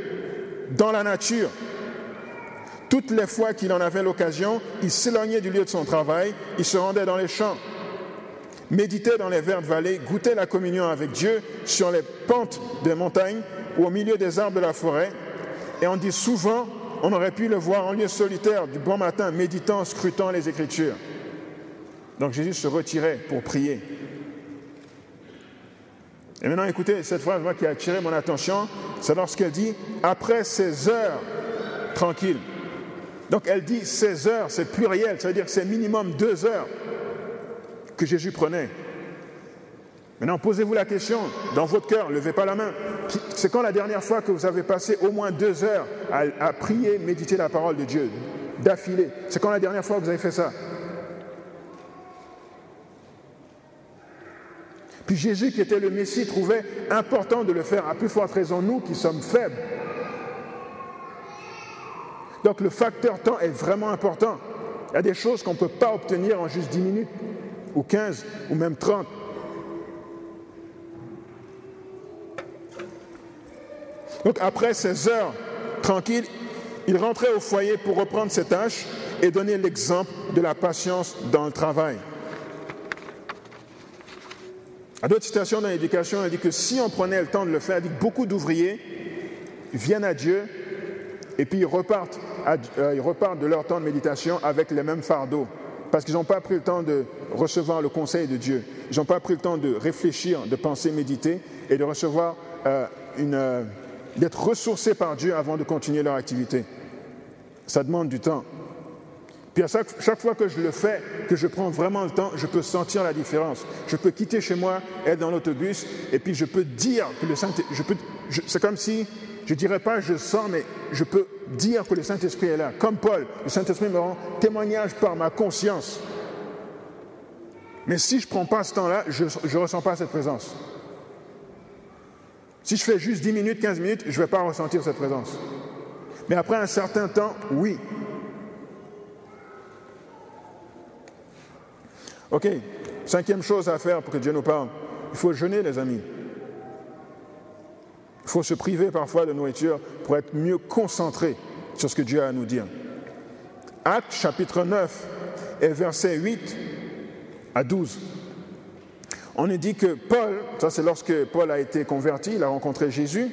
dans la nature. Toutes les fois qu'il en avait l'occasion, il s'éloignait du lieu de son travail, il se rendait dans les champs, méditait dans les vertes vallées, goûtait la communion avec Dieu sur les pentes des montagnes ou au milieu des arbres de la forêt. Et on dit souvent, on aurait pu le voir en lieu solitaire du bon matin, méditant, scrutant les Écritures. Donc Jésus se retirait pour prier. Et maintenant, écoutez, cette phrase qui a attiré mon attention, c'est lorsqu'elle dit après ces heures tranquilles. Donc elle dit 16 heures, c'est pluriel, ça veut dire que c'est minimum deux heures que Jésus prenait. Maintenant, posez-vous la question, dans votre cœur, levez pas la main. C'est quand la dernière fois que vous avez passé au moins deux heures à, à prier, méditer la parole de Dieu, d'affilée? C'est quand la dernière fois que vous avez fait ça? Puis Jésus, qui était le Messie, trouvait important de le faire, à plus forte raison nous qui sommes faibles. Donc le facteur temps est vraiment important. Il y a des choses qu'on ne peut pas obtenir en juste 10 minutes, ou 15, ou même 30. Donc après ces heures tranquilles, il rentrait au foyer pour reprendre ses tâches et donner l'exemple de la patience dans le travail. À d'autres citations dans l'éducation, elle dit que si on prenait le temps de le faire, dit que beaucoup d'ouvriers viennent à Dieu et puis ils repartent, euh, ils repartent de leur temps de méditation avec les mêmes fardeaux. Parce qu'ils n'ont pas pris le temps de recevoir le conseil de Dieu. Ils n'ont pas pris le temps de réfléchir, de penser, méditer et de recevoir euh, euh, d'être ressourcés par Dieu avant de continuer leur activité. Ça demande du temps. Puis à chaque, fois que je le fais, que je prends vraiment le temps, je peux sentir la différence. Je peux quitter chez moi, être dans l'autobus, et puis je peux dire que le Saint-Esprit... C'est comme si, je ne dirais pas je sens, mais je peux dire que le Saint-Esprit est là. Comme Paul, le Saint-Esprit me rend témoignage par ma conscience. Mais si je ne prends pas ce temps-là, je ne ressens pas cette présence. Si je fais juste 10 minutes, 15 minutes, je ne vais pas ressentir cette présence. Mais après un certain temps, oui, Ok, cinquième chose à faire pour que Dieu nous parle, il faut jeûner les amis. Il faut se priver parfois de nourriture pour être mieux concentré sur ce que Dieu a à nous dire. Actes chapitre 9 et versets 8 à 12. On est dit que Paul, ça c'est lorsque Paul a été converti, il a rencontré Jésus,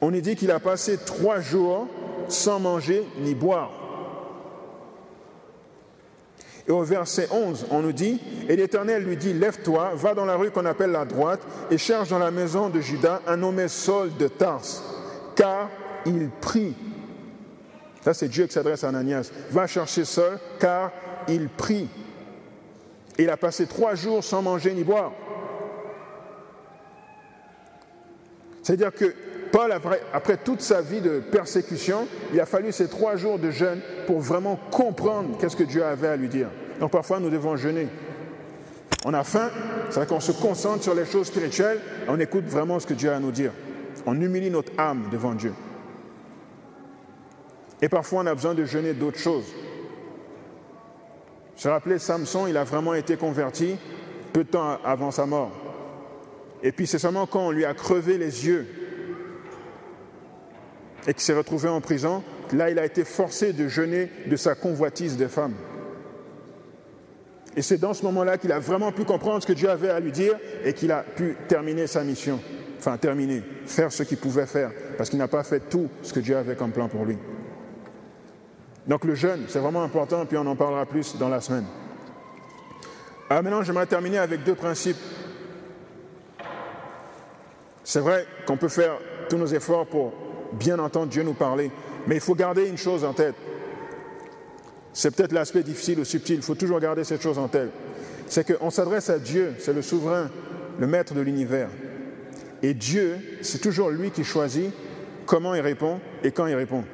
on est dit qu'il a passé trois jours sans manger ni boire. Et au verset 11, on nous dit, et l'Éternel lui dit, lève-toi, va dans la rue qu'on appelle la droite, et cherche dans la maison de Judas un nommé Saul de Tarse, car il prie. Ça, c'est Dieu qui s'adresse à Ananias. Va chercher Saul, car il prie. Et il a passé trois jours sans manger ni boire. C'est-à-dire que Paul, après, toute sa vie de persécution, il a fallu ces trois jours de jeûne pour vraiment comprendre qu'est-ce que Dieu avait à lui dire. Donc parfois, nous devons jeûner. On a faim, c'est vrai qu'on se concentre sur les choses spirituelles, on écoute vraiment ce que Dieu a à nous dire. On humilie notre âme devant Dieu. Et parfois, on a besoin de jeûner d'autres choses. Je me rappelais, Samson, il a vraiment été converti peu de temps avant sa mort. Et puis c'est seulement quand on lui a crevé les yeux et qui s'est retrouvé en prison, là il a été forcé de jeûner de sa convoitise des femmes. Et c'est dans ce moment-là qu'il a vraiment pu comprendre ce que Dieu avait à lui dire et qu'il a pu terminer sa mission. Enfin, terminer, faire ce qu'il pouvait faire, parce qu'il n'a pas fait tout ce que Dieu avait comme plan pour lui. Donc le jeûne, c'est vraiment important, puis on en parlera plus dans la semaine. Alors maintenant, j'aimerais terminer avec deux principes. C'est vrai qu'on peut faire tous nos efforts pour bien entendre Dieu nous parler. Mais il faut garder une chose en tête. C'est peut-être l'aspect difficile ou subtil, il faut toujours garder cette chose en tête. C'est qu'on s'adresse à Dieu, c'est le souverain le maître de l'univers. Et Dieu, c'est toujours lui qui choisit comment il répond et quand il répond.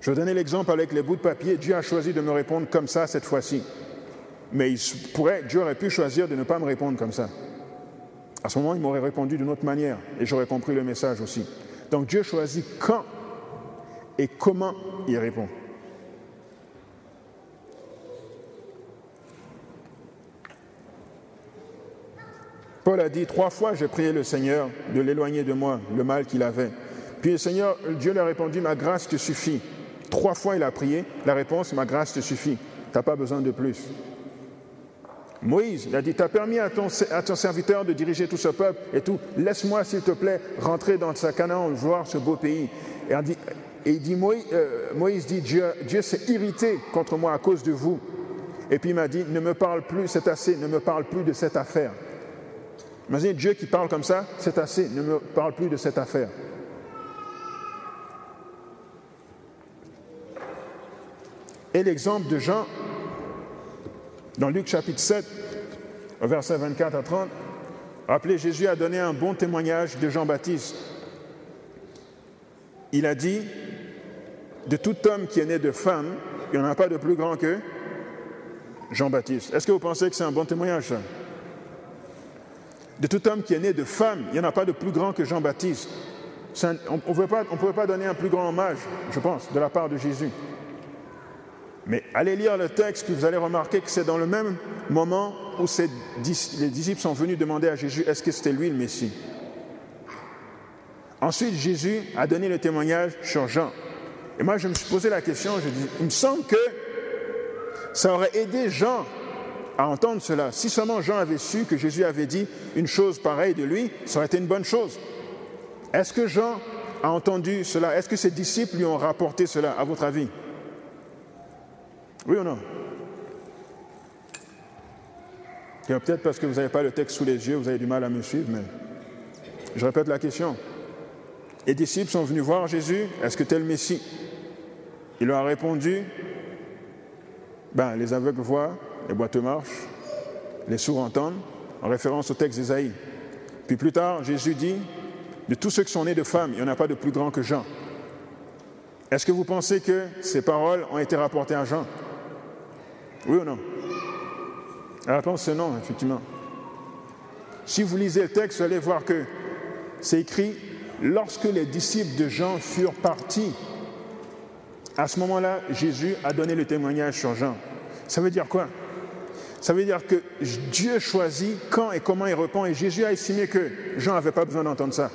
Je vais donner l'exemple avec les bouts de papier. Dieu a choisi de me répondre comme ça cette fois-ci. Mais Dieu aurait pu choisir de ne pas me répondre comme ça. À ce moment, il m'aurait répondu d'une autre manière et j'aurais compris le message aussi. Donc Dieu choisit quand et comment il répond. Paul a dit, trois fois j'ai prié le Seigneur de l'éloigner de moi, le mal qu'il avait. Puis le Seigneur, Dieu lui a répondu, ma grâce te suffit. Trois fois il a prié, la réponse, ma grâce te suffit. Tu n'as pas besoin de plus. Moïse, il a dit, tu as permis à ton, serviteur de diriger tout ce peuple et tout. Laisse-moi, s'il te plaît, rentrer dans sa Canaan, voir ce beau pays. Et, dit, il dit, Moïse, euh, Moïse dit, Dieu, Dieu s'est irrité contre moi à cause de vous. Et puis il m'a dit, ne me parle plus, c'est assez, ne me parle plus de cette affaire. Imaginez Dieu qui parle comme ça, c'est assez, ne me parle plus de cette affaire. Et l'exemple de Jean, dans Luc chapitre 7, au verset 24 à 30, rappelez, Jésus a donné un bon témoignage de Jean-Baptiste. Il a dit, de tout homme qui est né de femme, il n'y en a pas de plus grand que Jean-Baptiste. Est-ce que vous pensez que c'est un bon témoignage de tout homme qui est né de femme, il n'y en a pas de plus grand que Jean-Baptiste. on ne pouvait pas donner un plus grand hommage, je pense, de la part de Jésus. Mais allez lire le texte, puis vous allez remarquer que c'est dans le même moment où les disciples sont venus demander à Jésus est-ce que c'était lui le Messie? Ensuite, Jésus a donné le témoignage sur Jean. Et moi, je me suis posé la question, je dis, il me semble que ça aurait aidé Jean à entendre cela. Si seulement Jean avait su que Jésus avait dit une chose pareille de lui, ça aurait été une bonne chose. Est-ce que Jean a entendu cela? Est-ce que ses disciples lui ont rapporté cela, à votre avis? Oui ou non? Peut-être parce que vous n'avez pas le texte sous les yeux, vous avez du mal à me suivre, mais je répète la question. Les disciples sont venus voir Jésus, est-ce que le Messie? Il leur a répondu, ben, les aveugles voient, les boiteux marchent, les sourds entendent, en référence au texte d'Ésaïe. Puis plus tard, Jésus dit, de tous ceux qui sont nés de femmes, il n'y en a pas de plus grand que Jean. Est-ce que vous pensez que ces paroles ont été rapportées à Jean? Oui ou non? La réponse c'est non, effectivement. Si vous lisez le texte, vous allez voir que c'est écrit lorsque les disciples de Jean furent partis. À ce moment-là, Jésus a donné le témoignage sur Jean. Ça veut dire quoi? Ça veut dire que Dieu choisit quand et comment il répond et Jésus a estimé que Jean n'avait pas besoin d'entendre ça.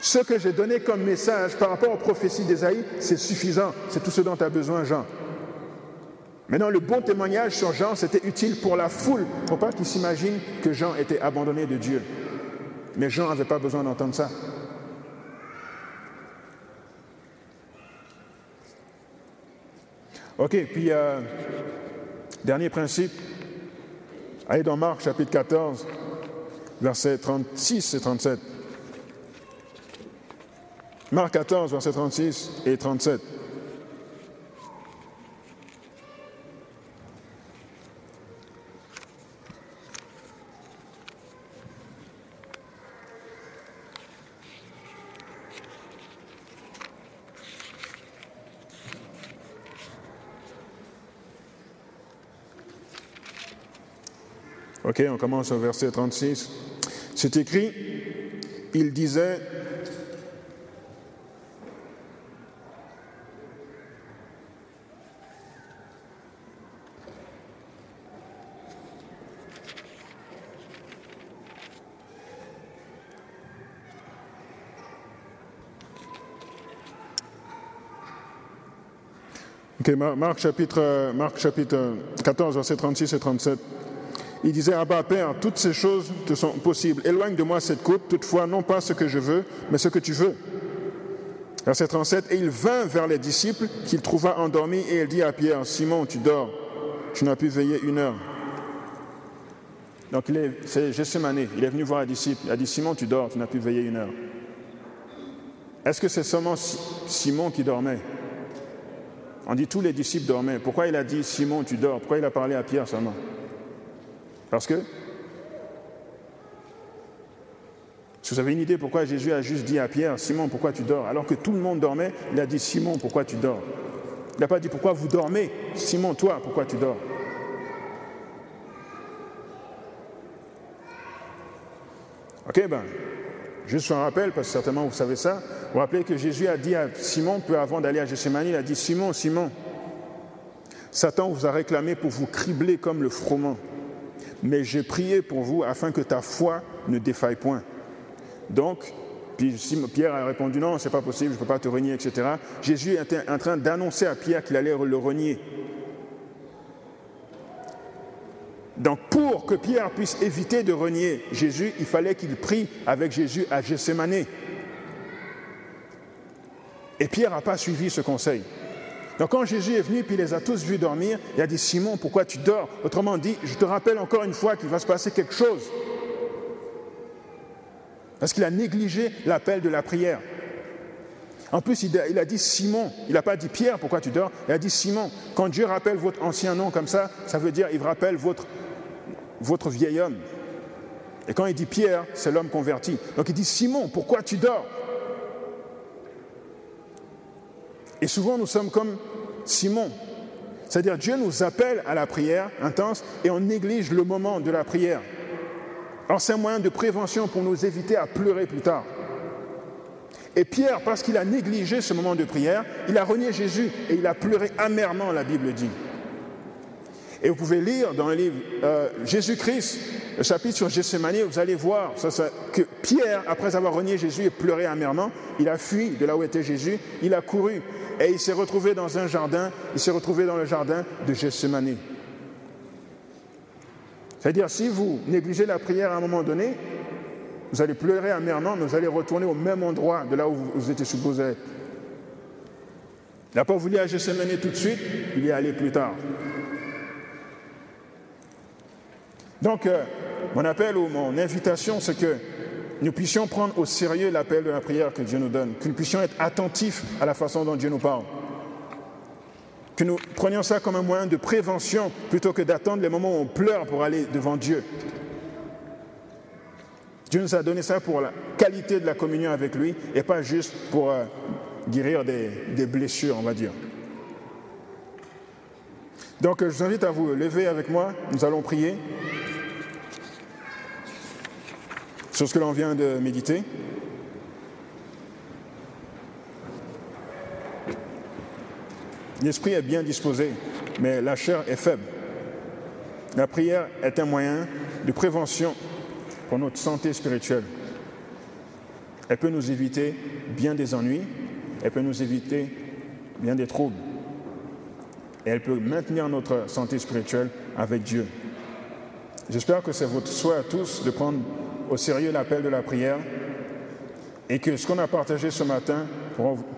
Ce que j'ai donné comme message par rapport aux prophéties d'Ésaïe, c'est suffisant, c'est tout ce dont tu as besoin, Jean. Maintenant, le bon témoignage sur Jean, c'était utile pour la foule, pour pas qu'ils s'imaginent que Jean était abandonné de Dieu. Mais Jean n'avait pas besoin d'entendre ça. Ok, puis euh, Dernier principe, allez dans Marc chapitre 14, versets 36 et 37. Marc 14, versets 36 et 37. Ok, on commence au verset 36. C'est écrit, il disait, Ok, Marc chapitre, Marc chapitre 14, verset 36 et 37. Il disait, Abba Père, toutes ces choses te sont possibles. Éloigne de moi cette coupe, toutefois non pas ce que je veux, mais ce que tu veux. Verset 37, et il vint vers les disciples qu'il trouva endormis et il dit à Pierre, Simon, tu dors, tu n'as pu veiller une heure. Donc c'est Gethsemane, il est venu voir les disciples, il a dit, Simon, tu dors, tu n'as pu veiller une heure. Est-ce que c'est seulement Simon qui dormait? On dit tous les disciples dormaient. Pourquoi il a dit Simon, tu dors Pourquoi il a parlé à Pierre seulement? Parce que Si vous avez une idée pourquoi Jésus a juste dit à Pierre, Simon, pourquoi tu dors? Alors que tout le monde dormait, il a dit, Simon, pourquoi tu dors? Il n'a pas dit, pourquoi vous dormez? Simon, toi, pourquoi tu dors? Ok, ben, juste un rappel, parce que certainement vous savez ça, vous vous rappelez que Jésus a dit à Simon, peu avant d'aller à Gethsemane, il a dit, Simon, Simon, Satan vous a réclamé pour vous cribler comme le froment, mais j'ai prié pour vous afin que ta foi ne défaille point. Donc, puis Pierre a répondu non, c'est pas possible, je ne peux pas te renier, etc. Jésus était en train d'annoncer à Pierre qu'il allait le renier. Donc pour que Pierre puisse éviter de renier Jésus, il fallait qu'il prie avec Jésus à Gethsemane. Et Pierre n'a pas suivi ce conseil. Donc quand Jésus est venu, puis il les a tous vus dormir, il a dit, Simon, pourquoi tu dors? Autrement dit, je te rappelle encore une fois qu'il va se passer quelque chose. Parce qu'il a négligé l'appel de la prière. En plus, il a dit Simon, il n'a pas dit Pierre, pourquoi tu dors? Il a dit Simon. Quand Dieu rappelle votre ancien nom comme ça, ça veut dire il rappelle votre votre vieil homme. Et quand il dit Pierre, c'est l'homme converti. Donc il dit Simon, pourquoi tu dors? Et souvent nous sommes comme Simon. C'est-à-dire Dieu nous appelle à la prière intense et on néglige le moment de la prière. Alors c'est un moyen de prévention pour nous éviter à pleurer plus tard. Et Pierre, parce qu'il a négligé ce moment de prière, il a renié Jésus et il a pleuré amèrement, la Bible dit. Et vous pouvez lire dans le livre euh, Jésus-Christ, le chapitre sur Gethsemane, vous allez voir que Pierre, après avoir renié Jésus et pleuré amèrement, il a fui de là où était Jésus, il a couru et il s'est retrouvé dans un jardin, il s'est retrouvé dans le jardin de Gethsemane. C'est-à-dire, si vous négligez la prière à un moment donné, vous allez pleurer amèrement, mais vous allez retourner au même endroit de là où vous étiez supposé être. Il n'a pas voulu à Gethsemane tout de suite, il y est allé plus tard. Donc, euh, mon appel ou mon invitation, c'est que nous puissions prendre au sérieux l'appel de la prière que Dieu nous donne, que nous puissions être attentifs à la façon dont Dieu nous parle, que nous prenions ça comme un moyen de prévention plutôt que d'attendre les moments où on pleure pour aller devant Dieu. Dieu nous a donné ça pour la qualité de la communion avec lui et pas juste pour euh, guérir des, des blessures, on va dire. Donc je vous invite à vous lever avec moi, nous allons prier. Sur ce que l'on vient de méditer. L'esprit est bien disposé, mais la chair est faible. La prière est un moyen de prévention pour notre santé spirituelle. Elle peut nous éviter bien des ennuis, elle peut nous éviter bien des troubles. Et elle peut maintenir notre santé spirituelle avec Dieu. J'espère que c'est votre souhait à tous de prendre au sérieux l'appel de la prière et que ce qu'on a partagé ce matin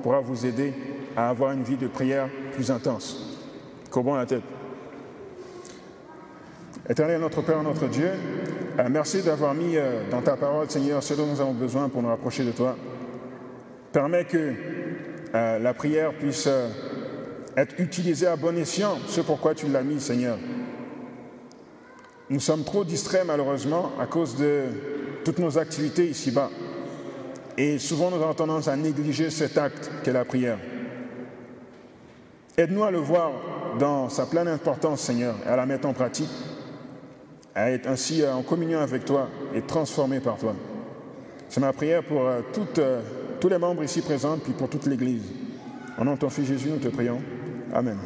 pourra, vous aider à avoir une vie de prière plus intense. Courbons la tête. Éternel notre Père, notre Dieu, euh, merci d'avoir mis euh, dans ta parole, Seigneur, ce dont nous avons besoin pour nous rapprocher de toi. Permets que euh, la prière puisse être utilisée à bon escient, ce pourquoi tu l'as mis, Seigneur. Nous sommes trop distraits, malheureusement, à cause de toutes nos activités ici-bas. Et souvent, nous avons tendance à négliger cet acte qu'est la prière. Aide-nous à le voir dans sa pleine importance, Seigneur, et à la mettre en pratique, à être ainsi en communion avec toi et transformé par toi. C'est ma prière pour euh, euh, tous les membres ici présents, puis pour toute l'Église. En nom de ton Fils Jésus, nous te prions. Amen.